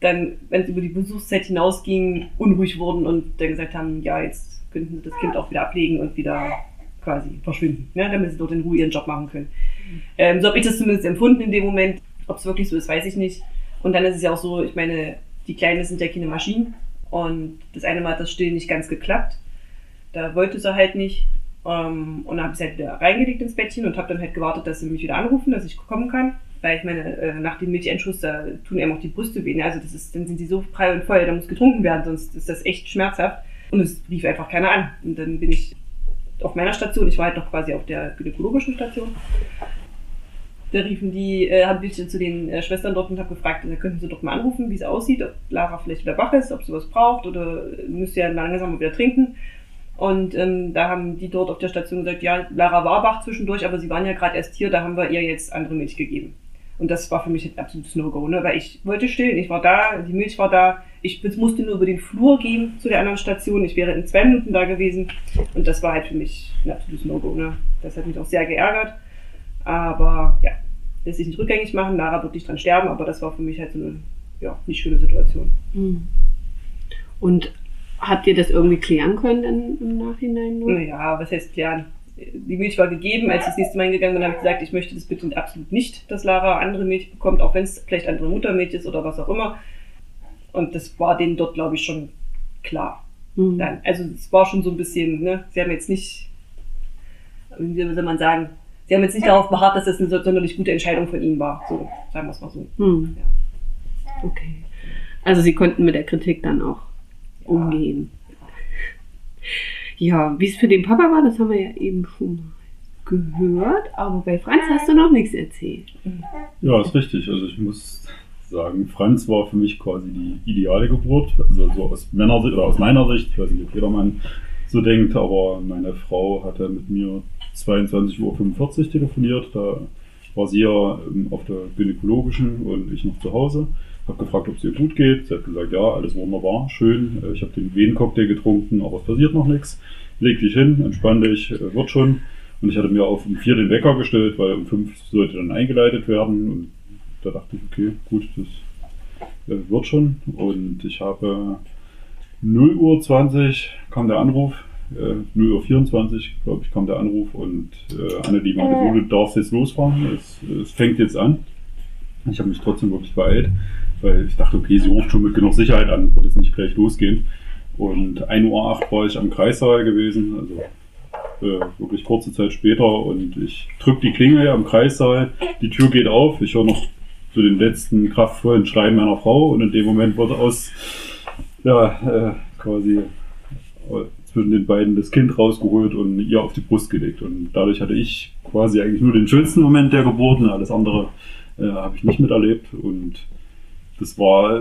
dann, wenn es über die Besuchszeit hinausging, unruhig wurden und dann gesagt haben, ja, jetzt könnten sie das Kind auch wieder ablegen und wieder quasi verschwinden, ne, damit sie dort in Ruhe ihren Job machen können. Ähm, so habe ich das zumindest empfunden in dem Moment. Ob es wirklich so ist, weiß ich nicht. Und dann ist es ja auch so, ich meine, die Kleinen sind ja keine Maschinen und das eine Mal hat das Stillen nicht ganz geklappt. Da wollte sie halt nicht. Ähm, und habe sie halt wieder reingelegt ins Bettchen und habe dann halt gewartet, dass sie mich wieder anrufen, dass ich kommen kann. Weil ich meine, äh, nach dem Milcheinschuss, da tun eben auch die Brüste weh. ne? Also das ist, dann sind sie so prall und voll, da muss getrunken werden, sonst ist das echt schmerzhaft. Und es rief einfach keiner an. Und dann bin ich auf meiner Station, ich war halt noch quasi auf der gynäkologischen Station. Da riefen die, äh, haben ich zu den äh, Schwestern dort und habe gefragt, äh, könnten sie doch mal anrufen, wie es aussieht, ob Lara vielleicht wieder wach ist, ob sie was braucht oder äh, müsste ja langsam mal wieder trinken. Und ähm, da haben die dort auf der Station gesagt, ja, Lara war wach zwischendurch, aber sie waren ja gerade erst hier, da haben wir ihr jetzt andere Milch gegeben. Und das war für mich ein absolutes No-Go, ne? weil ich wollte stillen, ich war da, die Milch war da, ich musste nur über den Flur gehen zu der anderen Station, ich wäre in zwei Minuten da gewesen und das war halt für mich ein absolutes No-Go. Ne? Das hat mich auch sehr geärgert, aber ja, lässt sich nicht rückgängig machen, Lara wird nicht dran sterben, aber das war für mich halt so eine ja, nicht schöne Situation. Hm. Und habt ihr das irgendwie klären können dann im Nachhinein noch? Naja, was heißt klären? Die Milch war gegeben, als ich das nächste Mal hingegangen bin, habe ich gesagt, ich möchte das bitte absolut nicht, dass Lara andere Milch bekommt, auch wenn es vielleicht andere Muttermilch ist oder was auch immer. Und das war denen dort, glaube ich, schon klar. Hm. Dann, also es war schon so ein bisschen, ne, sie haben jetzt nicht, wie soll man sagen, sie haben jetzt nicht darauf beharrt, dass das eine sonderlich gute Entscheidung von ihnen war. So, sagen wir es mal so. Hm. Ja. Okay. Also sie konnten mit der Kritik dann auch umgehen. Ja, wie es für den Papa war, das haben wir ja eben schon gehört, aber bei Franz hast du noch nichts erzählt. Ja, ist richtig. Also ich muss sagen, Franz war für mich quasi die ideale Geburt. Also so aus Männersicht oder aus meiner Sicht, ich weiß nicht, ob jedermann so denkt, aber meine Frau hatte mit mir 22.45 Uhr telefoniert. Da war sie ja ähm, auf der gynäkologischen und ich noch zu Hause. Habe gefragt, ob es ihr gut geht. Sie hat gesagt, ja, alles wunderbar, schön. Äh, Ich habe den Venencocktail getrunken, aber es passiert noch nichts. Leg dich hin, entspann dich, äh, wird schon. Und ich hatte mir auf um vier den Wecker gestellt, weil um fünf sollte dann eingeleitet werden. Und da dachte ich, okay, gut, das äh, wird schon. Und ich habe 0 Uhr 20 kam der Anruf, äh, 0 Uhr 24, glaube ich, kam der Anruf und äh, Anne, die meinte, so, du darfst jetzt losfahren, es, es fängt jetzt an. Ich habe mich trotzdem wirklich beeilt, weil ich dachte, okay, sie ruft schon mit genug Sicherheit an, wird jetzt nicht gleich losgehen. Und 1.08 Uhr war ich am Kreissaal gewesen, also äh, wirklich kurze Zeit später. Und ich drücke die Klingel am Kreissaal, die Tür geht auf, ich höre noch so den letzten kraftvollen Schreien meiner Frau. Und in dem Moment wurde aus, ja, äh, quasi äh, zwischen den beiden das Kind rausgeholt und ihr auf die Brust gelegt. Und dadurch hatte ich quasi eigentlich nur den schönsten Moment der Geburt und alles andere äh, habe ich nicht miterlebt. Und das war,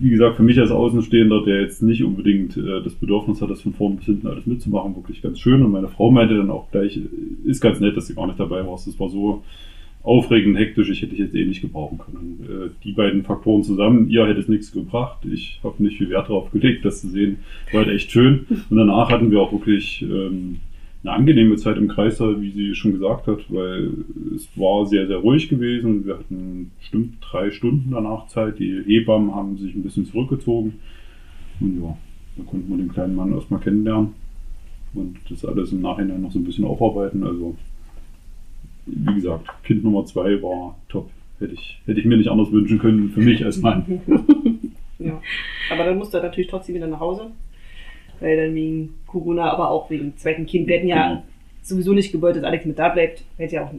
wie gesagt, für mich als Außenstehender, der jetzt nicht unbedingt äh, das Bedürfnis hat, das von vorn bis hinten alles mitzumachen, wirklich ganz schön. Und meine Frau meinte dann auch gleich, äh, ist ganz nett, dass sie gar nicht dabei war. Das war so aufregend, hektisch, ich hätte ich jetzt eh nicht gebrauchen können. Äh, die beiden Faktoren zusammen, ihr hätte es nichts gebracht. Ich habe nicht viel Wert darauf gelegt, das zu sehen. War halt echt schön. Und danach hatten wir auch wirklich ähm, eine angenehme Zeit im Kreißsaal, wie sie schon gesagt hat, weil es war sehr, sehr ruhig gewesen. Wir hatten bestimmt drei Stunden danach Zeit. Die Hebammen haben sich ein bisschen zurückgezogen. Und ja, da konnten wir den kleinen Mann erstmal kennenlernen und das alles im Nachhinein noch so ein bisschen aufarbeiten. Also, wie gesagt, Kind Nummer zwei war top. Hätte ich, hätte ich mir nicht anders wünschen können für mich als Mann. Ja. Aber dann musste er natürlich trotzdem wieder nach Hause. Weil dann wegen Corona, aber auch wegen zweiten Kind. Wir hätten ja Genau. sowieso nicht gewollt, dass Alex mit da bleibt. Hätte ja auch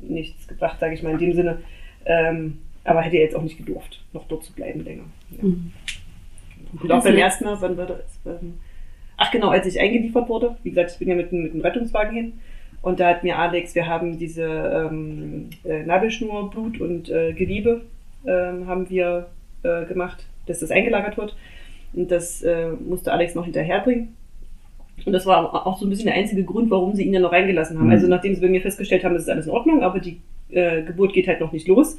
nichts gebracht, sage ich mal in dem Sinne. Ähm, aber hätte er jetzt auch nicht gedurft, noch dort zu bleiben länger. Ja. Mhm. Und auch beim ersten Mal, wann war das? Ähm, Ach genau, als ich eingeliefert wurde. Wie gesagt, ich bin ja mit, dem- mit dem Rettungswagen hin. Und da hat mir Alex, wir haben diese ähm, äh, Nabelschnur, Blut und äh, Gewebe ähm, haben wir äh, gemacht, dass das eingelagert wird. Und das äh, musste Alex noch hinterherbringen. Und das war auch so ein bisschen der einzige Grund, warum sie ihn dann noch reingelassen haben. Mhm. Also nachdem sie bei mir festgestellt haben, es ist alles in Ordnung, aber die äh, Geburt geht halt noch nicht los,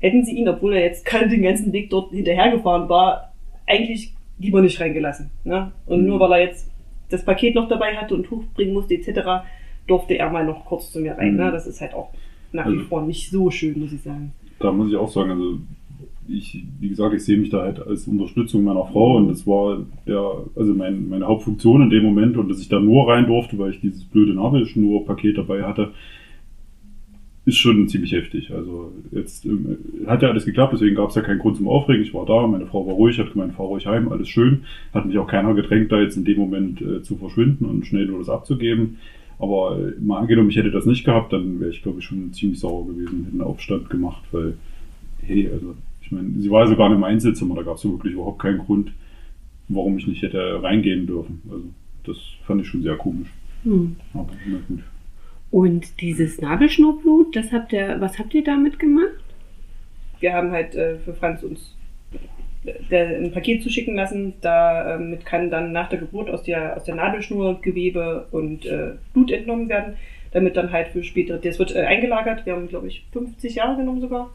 hätten sie ihn, obwohl er jetzt den ganzen Weg dort hinterhergefahren war, eigentlich lieber nicht reingelassen. Ne? Und Mhm. nur weil er jetzt das Paket noch dabei hatte und hochbringen musste etc., durfte er mal noch kurz zu mir rein. Mhm. Ne? Das ist halt auch nach wie Also- vor nicht so schön, muss ich sagen. da muss ich auch sagen, also ich, wie gesagt, ich sehe mich da halt als Unterstützung meiner Frau und das war der, also mein, meine Hauptfunktion in dem Moment und dass ich da nur rein durfte, weil ich dieses blöde Nabelschnur-Paket dabei hatte, ist schon ziemlich heftig. Also jetzt ähm, hat ja alles geklappt, deswegen gab es ja keinen Grund zum Aufregen. Ich war da, meine Frau war ruhig, hat gemeint, fahr ruhig heim, alles schön. Hat mich auch keiner gedrängt, da jetzt in dem Moment äh, zu verschwinden und schnell nur das abzugeben. Aber äh, mal angenommen, ich hätte das nicht gehabt, dann wäre ich, glaube ich, schon ziemlich sauer gewesen, hätte einen Aufstand gemacht, weil, hey, also, meine, sie war ja sogar in einem Einzelzimmer, da gab es ja wirklich überhaupt keinen Grund, warum ich nicht hätte reingehen dürfen. Also, das fand ich schon sehr komisch. Hm. Aber na gut. Und dieses Nabelschnurblut, das habt ihr, was habt ihr damit gemacht? wir haben halt äh, für Franz uns äh, der, ein Paket zuschicken lassen. Damit kann dann nach der Geburt aus der, aus der Nabelschnur Gewebe und äh, Blut entnommen werden, damit dann halt für spätere, das wird äh, eingelagert, wir haben glaube ich 50 Jahre genommen sogar,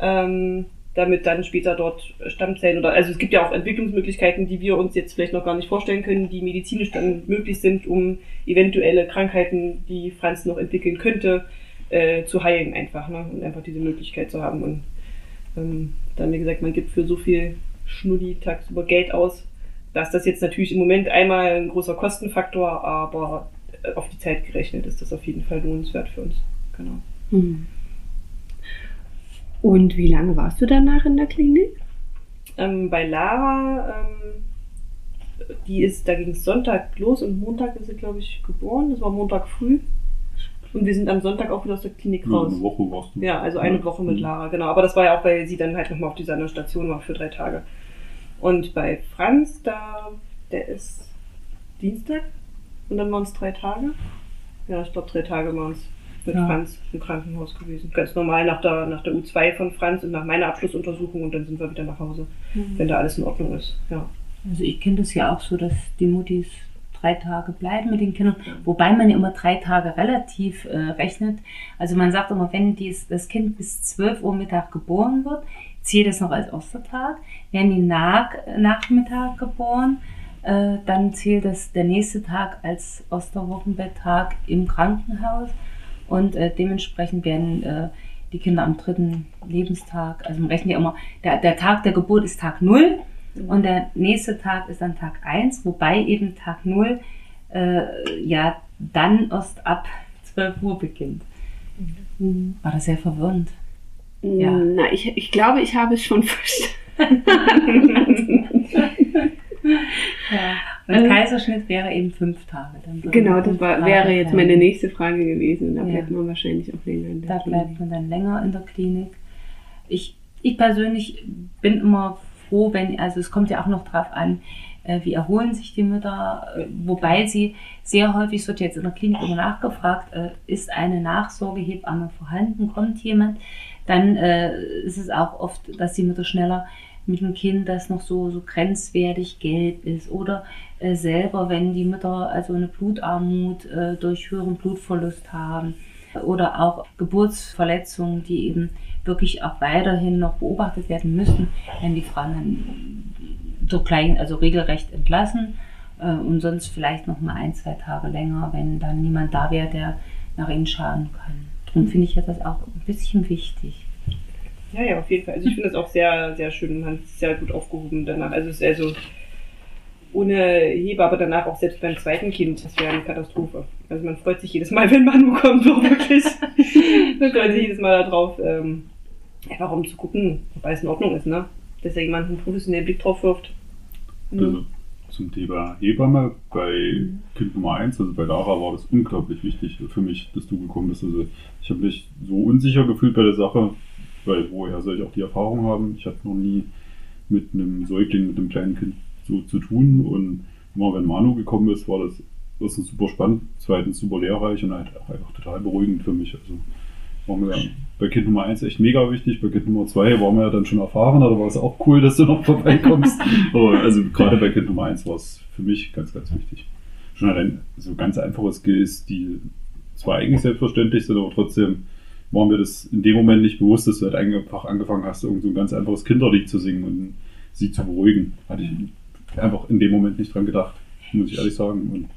ähm, damit dann später dort Stammzellen oder, also es gibt ja auch Entwicklungsmöglichkeiten, die wir uns jetzt vielleicht noch gar nicht vorstellen können, die medizinisch dann möglich sind, um eventuelle Krankheiten, die Franz noch entwickeln könnte, äh, zu heilen einfach, ne? und einfach diese Möglichkeit zu haben und ähm, dann, wie gesagt, man gibt für so viel Schnulli tagsüber Geld aus. Da ist das jetzt natürlich im Moment einmal ein großer Kostenfaktor, aber äh, auf die Zeit gerechnet ist das auf jeden Fall lohnenswert für uns. Genau. Hm. Und wie lange warst du danach in der Klinik? Ähm, bei Lara, ähm, die ist, da ging es Sonntag los und Montag ist sie, glaube ich, geboren. Das war Montag früh. Und wir sind am Sonntag auch wieder aus der Klinik Ja, raus. eine Woche warst du. Ja, also eine Ja. Woche mit Mhm. Lara, genau. Aber das war ja auch, weil sie dann halt nochmal auf dieser anderen Station war für drei Tage. Und bei Franz, da Der ist Dienstag und dann waren es drei Tage. Ja, ich glaube drei Tage waren es mit Ja. Franz im Krankenhaus gewesen. Ganz normal nach der, nach der U2 von Franz und nach meiner Abschlussuntersuchung und dann sind wir wieder nach Hause, wenn da alles in Ordnung ist. Ja. Also ich kenne das ja auch so, dass die Muttis drei Tage bleiben mit den Kindern, wobei man ja immer drei Tage relativ äh, rechnet. Also man sagt immer, wenn dies, das Kind bis 12 Uhr Mittag geboren wird, zählt es noch als Ostertag. Werden die nach, Nachmittag geboren, äh, dann zählt es der nächste Tag als Osterwochenbetttag im Krankenhaus und äh, dementsprechend werden äh, die Kinder am dritten Lebenstag, also man rechnet ja immer, der, der Tag der Geburt ist Tag 0 und der nächste Tag ist dann Tag 1, wobei eben Tag 0 äh, ja dann erst ab 12 Uhr beginnt. Mhm. War das sehr verwirrend. Ja. Na, ich, ich glaube, ich habe es schon verstanden. Ja. Und Ähm. Kaiserschnitt wäre eben fünf Tage. Dann würden genau, das war, wäre jetzt meine nächste Frage gewesen. Da Ja. bleibt man wahrscheinlich auch länger in der Da Klinik. bleibt man dann länger in der Klinik. Ich, ich persönlich bin immer froh, wenn, also es kommt ja auch noch drauf an, äh, wie erholen sich die Mütter, äh, wobei sie sehr häufig, es wird jetzt in der Klinik immer nachgefragt, äh, ist eine Nachsorgehebamme vorhanden, kommt jemand, dann ist es auch oft, dass die Mutter schneller mit dem Kind, das noch so, so grenzwertig gelb ist oder äh, selber, wenn die Mütter also eine Blutarmut äh, durch höheren Blutverlust haben oder auch Geburtsverletzungen, die eben wirklich auch weiterhin noch beobachtet werden müssen, werden die Frauen dann so klein, also regelrecht entlassen äh, und sonst vielleicht noch mal ein, zwei Tage länger, wenn dann niemand da wäre, der nach ihnen schauen kann. Darum finde ich ja das auch ein bisschen wichtig. Ja, ja, auf jeden Fall. Also ich finde es auch sehr, sehr schön. Ist sehr gut aufgehoben danach. Also es ist also ohne Hebamme danach auch selbst beim zweiten Kind, das wäre eine Katastrophe. Also man freut sich jedes Mal, wenn Manu kommt, so wirklich. man freut sich jedes Mal darauf, ähm, einfach um zu gucken, ob alles in Ordnung ist, ne? Dass da jemand einen professionellen Blick drauf wirft. Mhm. Also zum Thema Hebamme bei Kind Nummer 1, also bei Lara, war das unglaublich wichtig für mich, dass du gekommen bist. Also ich habe mich so unsicher gefühlt bei der Sache, weil woher soll ich auch die Erfahrung haben? Ich hatte noch nie mit einem Säugling, mit einem kleinen Kind so zu tun und immer wenn Manu gekommen ist, war das erstens super spannend, zweitens super lehrreich und halt einfach total beruhigend für mich. Also war mir bei Kind Nummer 1 echt mega wichtig, bei Kind Nummer 2 waren wir ja dann schon erfahrener, da war es auch cool, dass du noch vorbeikommst. Also gerade bei Kind Nummer 1 war es für mich ganz, ganz wichtig. Schon allein so ganz einfache Skills, die zwar eigentlich selbstverständlich sind, aber trotzdem war mir das in dem Moment nicht bewusst, dass du halt einfach angefangen hast, irgend so ein ganz einfaches Kinderlied zu singen und sie zu beruhigen. Hatte ich einfach in dem Moment nicht dran gedacht, muss ich ehrlich sagen. Und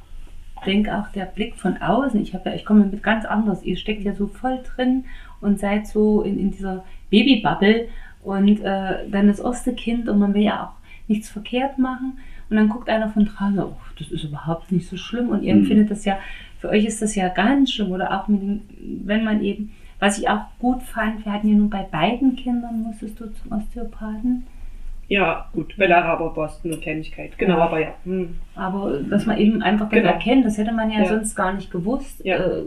Ich denke auch der Blick von außen, ich, ja, ich komme mit ganz anders, ihr steckt ja so voll drin und seid so in, in dieser Babybubble. Und äh, dann das erste Kind und man will ja auch nichts verkehrt machen. Und dann guckt einer von draußen, oh, das ist überhaupt nicht so schlimm. Und ihr Mhm. empfindet das ja, für euch ist das ja ganz schlimm. Oder auch mit dem, wenn man eben, was ich auch gut fand, wir hatten ja nun bei beiden Kindern, musstest du zum Osteopathen, Ja, gut. Bei Lara aber nur eine Kleinigkeit. Genau, Ja. aber ja. Hm. aber dass man eben einfach das Genau. erkennt, das hätte man ja, Ja. sonst gar nicht gewusst, Ja. äh,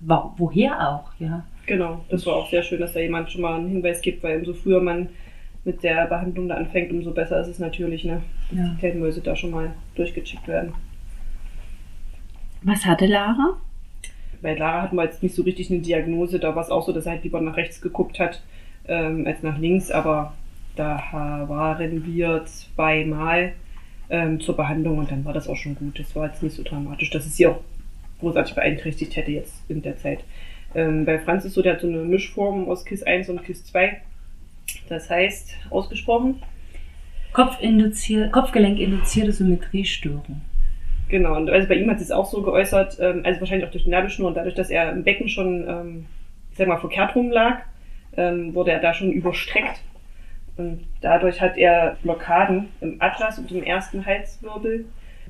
woher auch, ja. Genau, das war auch sehr schön, dass da jemand schon mal einen Hinweis gibt, weil umso früher man mit der Behandlung da anfängt, umso besser ist es natürlich, ne? ja. Die kleinen Mäuse da schon mal durchgecheckt werden. Was hatte Lara? Bei Lara hatten wir jetzt nicht so richtig eine Diagnose, da war es auch so, dass er halt lieber nach rechts geguckt hat ähm, als nach links, aber da waren wir zweimal ähm, zur Behandlung und dann war das auch schon gut. Das war jetzt nicht so dramatisch, dass es sie auch großartig beeinträchtigt hätte jetzt in der Zeit. Ähm, bei Franz ist so, der hat so eine Mischform aus KISS 1 und KISS 2. Das heißt, ausgesprochen, Kopfinduzier Kopfgelenk-induzierte Symmetriestörung. Genau, und also bei ihm hat sich es auch so geäußert, ähm, also wahrscheinlich auch durch die Nabelschnur und dadurch, dass er im Becken schon, ähm, ich sag mal, verkehrt rum lag, ähm, wurde er da schon überstreckt. Und dadurch hat er Blockaden im Atlas und im ersten Halswirbel.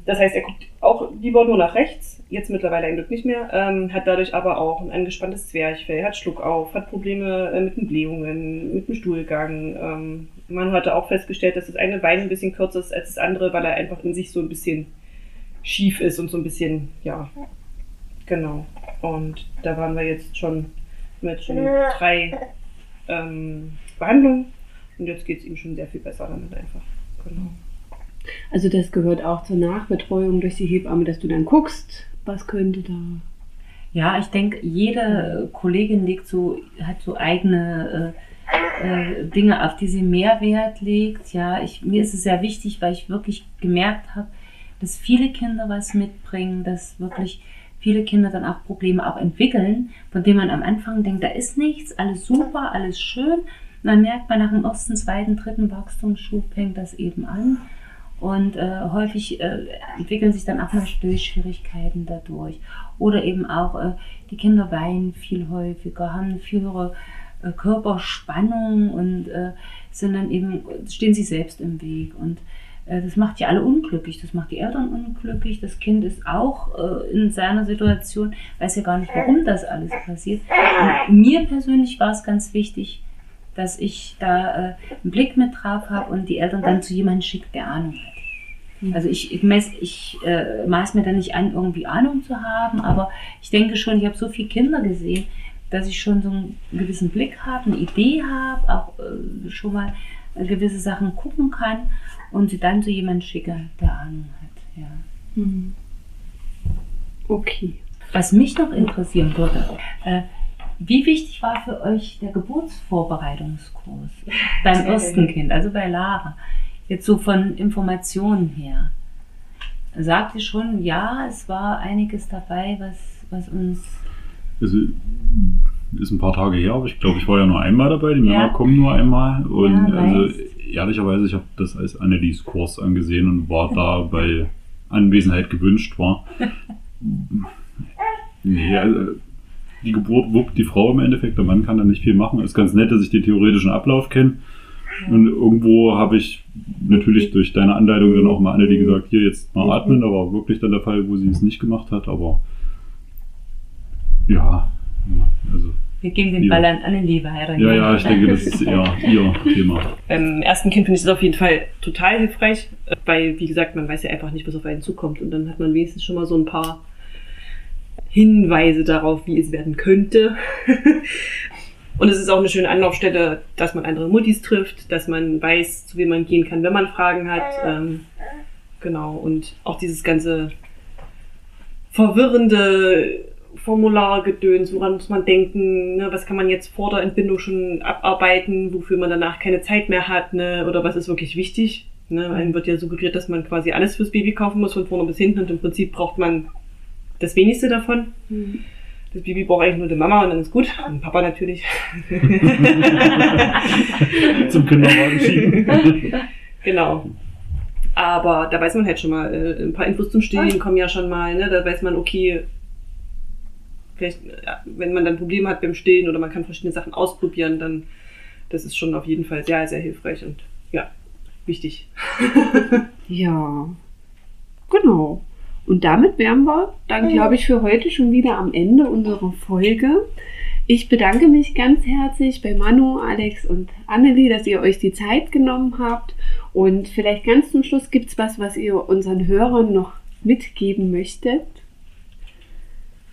Das heißt, er guckt auch lieber nur nach rechts, jetzt mittlerweile ein Glück nicht mehr, ähm, hat dadurch aber auch ein angespanntes Zwerchfell, hat Schluckauf, hat Probleme äh, mit den Blähungen, mit dem Stuhlgang. Ähm, man hatte auch festgestellt, dass das eine Bein ein bisschen kürzer ist als das andere, weil er einfach in sich so ein bisschen schief ist und so ein bisschen, ja, genau. Und da waren wir jetzt schon mit schon drei ähm, Behandlungen und jetzt geht es ihm schon sehr viel besser damit einfach. Genau. Also das gehört auch zur Nachbetreuung durch die Hebamme, dass du dann guckst, was könnte da. Ja, ich denke, jede Kollegin legt so, hat so eigene äh, äh, Dinge, auf die sie mehr Wert legt. Ja, ich, mir ist es sehr wichtig, weil ich wirklich gemerkt habe, dass viele Kinder was mitbringen, dass wirklich viele Kinder dann auch Probleme auch entwickeln, von denen man am Anfang denkt, da ist nichts, alles super, alles schön. Dann merkt man nach dem ersten, zweiten, dritten Wachstumsschub fängt das eben an. Und äh, häufig äh, entwickeln sich dann auch mal Stillschwierigkeiten dadurch. Oder eben auch, äh, die Kinder weinen viel häufiger, haben eine viel höhere äh, Körperspannung und äh, sind dann eben, stehen sich selbst im Weg. Und äh, das macht die alle unglücklich, das macht die Eltern unglücklich, das Kind ist auch in seiner Situation, weiß ja gar nicht, warum das alles passiert. Und mir persönlich war es ganz wichtig, dass ich da äh, einen Blick mit drauf habe und die Eltern dann zu jemandem schickt, der Ahnung hat. Also ich, ich, mess, ich äh, maß mir da nicht an, irgendwie Ahnung zu haben, aber ich denke schon, ich habe so viele Kinder gesehen, dass ich schon so einen gewissen Blick habe, eine Idee habe, auch äh, schon mal gewisse Sachen gucken kann und sie dann zu jemandem schicke, der Ahnung hat. Ja. Mhm. Okay. Was mich noch interessieren würde, äh, wie wichtig war für euch der Geburtsvorbereitungskurs beim ersten Kind, also bei Lara? Jetzt so von Informationen her. Sagt ihr schon, ja, es war einiges dabei, was, was uns. Also, ist ein paar Tage her, aber ich glaube, ich war ja nur einmal dabei. Die Ja. Männer kommen nur einmal. Und Ja, also, ehrlicherweise, ich habe das als Annelies Kurs angesehen und war da, weil Anwesenheit gewünscht war. nee, also, die Geburt wuppt die Frau im Endeffekt, der Mann kann da nicht viel machen. Ist ganz nett, dass ich den theoretischen Ablauf kenne. Und irgendwo habe ich natürlich durch deine Anleitung dann auch mal Annelie gesagt, hier jetzt mal atmen. Da war wirklich dann der Fall, wo sie es nicht gemacht hat. Aber ja, also Wir geben den Ja. Ball an Annelie weiter. ja, ja, ich denke, das ist eher ihr Thema. Beim ersten Kind finde ich das auf jeden Fall total hilfreich, weil, wie gesagt, man weiß ja einfach nicht, was auf einen zukommt. Und dann hat man wenigstens schon mal so ein paar Hinweise darauf, wie es werden könnte. Und es ist auch eine schöne Anlaufstelle, dass man andere Muttis trifft, dass man weiß, zu wem man gehen kann, wenn man Fragen hat. Ähm, genau. Und auch dieses ganze verwirrende Formulargedöns, woran muss man denken, ne? was kann man jetzt vor der Entbindung schon abarbeiten, wofür man danach keine Zeit mehr hat, ne? oder was ist wirklich wichtig. Ne? Einem wird ja suggeriert, dass man quasi alles fürs Baby kaufen muss, von vorne bis hinten, und im Prinzip braucht man das wenigste davon. Das Baby braucht eigentlich nur die Mama und dann ist gut. Und Papa natürlich. Zum Kinderwagen schieben. Genau. Aber da weiß man halt schon mal, äh, ein paar Infos zum Stillen kommen ja schon mal, ne? Da weiß man, okay, vielleicht, ja, wenn man dann Probleme hat beim Stillen oder man kann verschiedene Sachen ausprobieren, dann das ist schon auf jeden Fall sehr, sehr hilfreich und ja, wichtig. Ja, genau. Und damit wären wir dann, glaube ich, für heute schon wieder am Ende unserer Folge. Ich bedanke mich ganz herzlich bei Manu, Alex und Annelie, dass ihr euch die Zeit genommen habt. Und vielleicht ganz zum Schluss gibt es was, was ihr unseren Hörern noch mitgeben möchtet.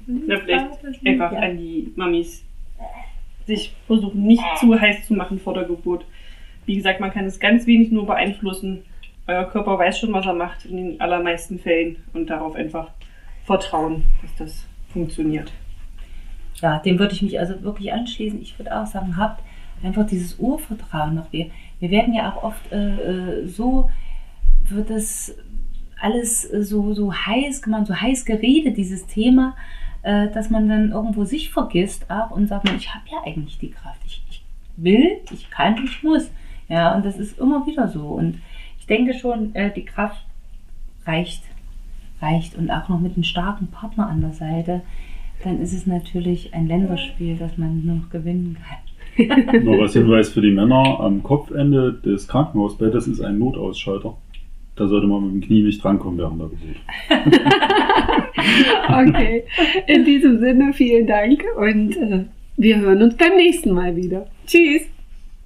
Ja, vielleicht einfach an die Mamis sich versuchen, nicht zu heiß zu machen vor der Geburt. Wie gesagt, man kann es ganz wenig nur beeinflussen. Euer Körper weiß schon, was er macht in den allermeisten Fällen und darauf einfach vertrauen, dass das funktioniert. Ja, dem würde ich mich also wirklich anschließen. Ich würde auch sagen, habt einfach dieses Urvertrauen noch. Wir, wir werden ja auch oft äh, äh, so, wird das alles äh, so, so heiß gemacht, so heiß geredet, dieses Thema, äh, dass man dann irgendwo sich vergisst auch und sagt, ich habe ja eigentlich die Kraft. Ich, ich will, ich kann, ich muss. Ja, und das ist immer wieder so. Und denke schon, äh, die Kraft reicht, reicht. Und auch noch mit einem starken Partner an der Seite, dann ist es natürlich ein Länderspiel, das man nur noch gewinnen kann. Nur was Hinweis für die Männer, am Kopfende des Krankenhausbettes ist ein Notausschalter. Da sollte man mit dem Knie nicht drankommen während der Geburt. Okay, in diesem Sinne vielen Dank und äh, wir hören uns beim nächsten Mal wieder. Tschüss!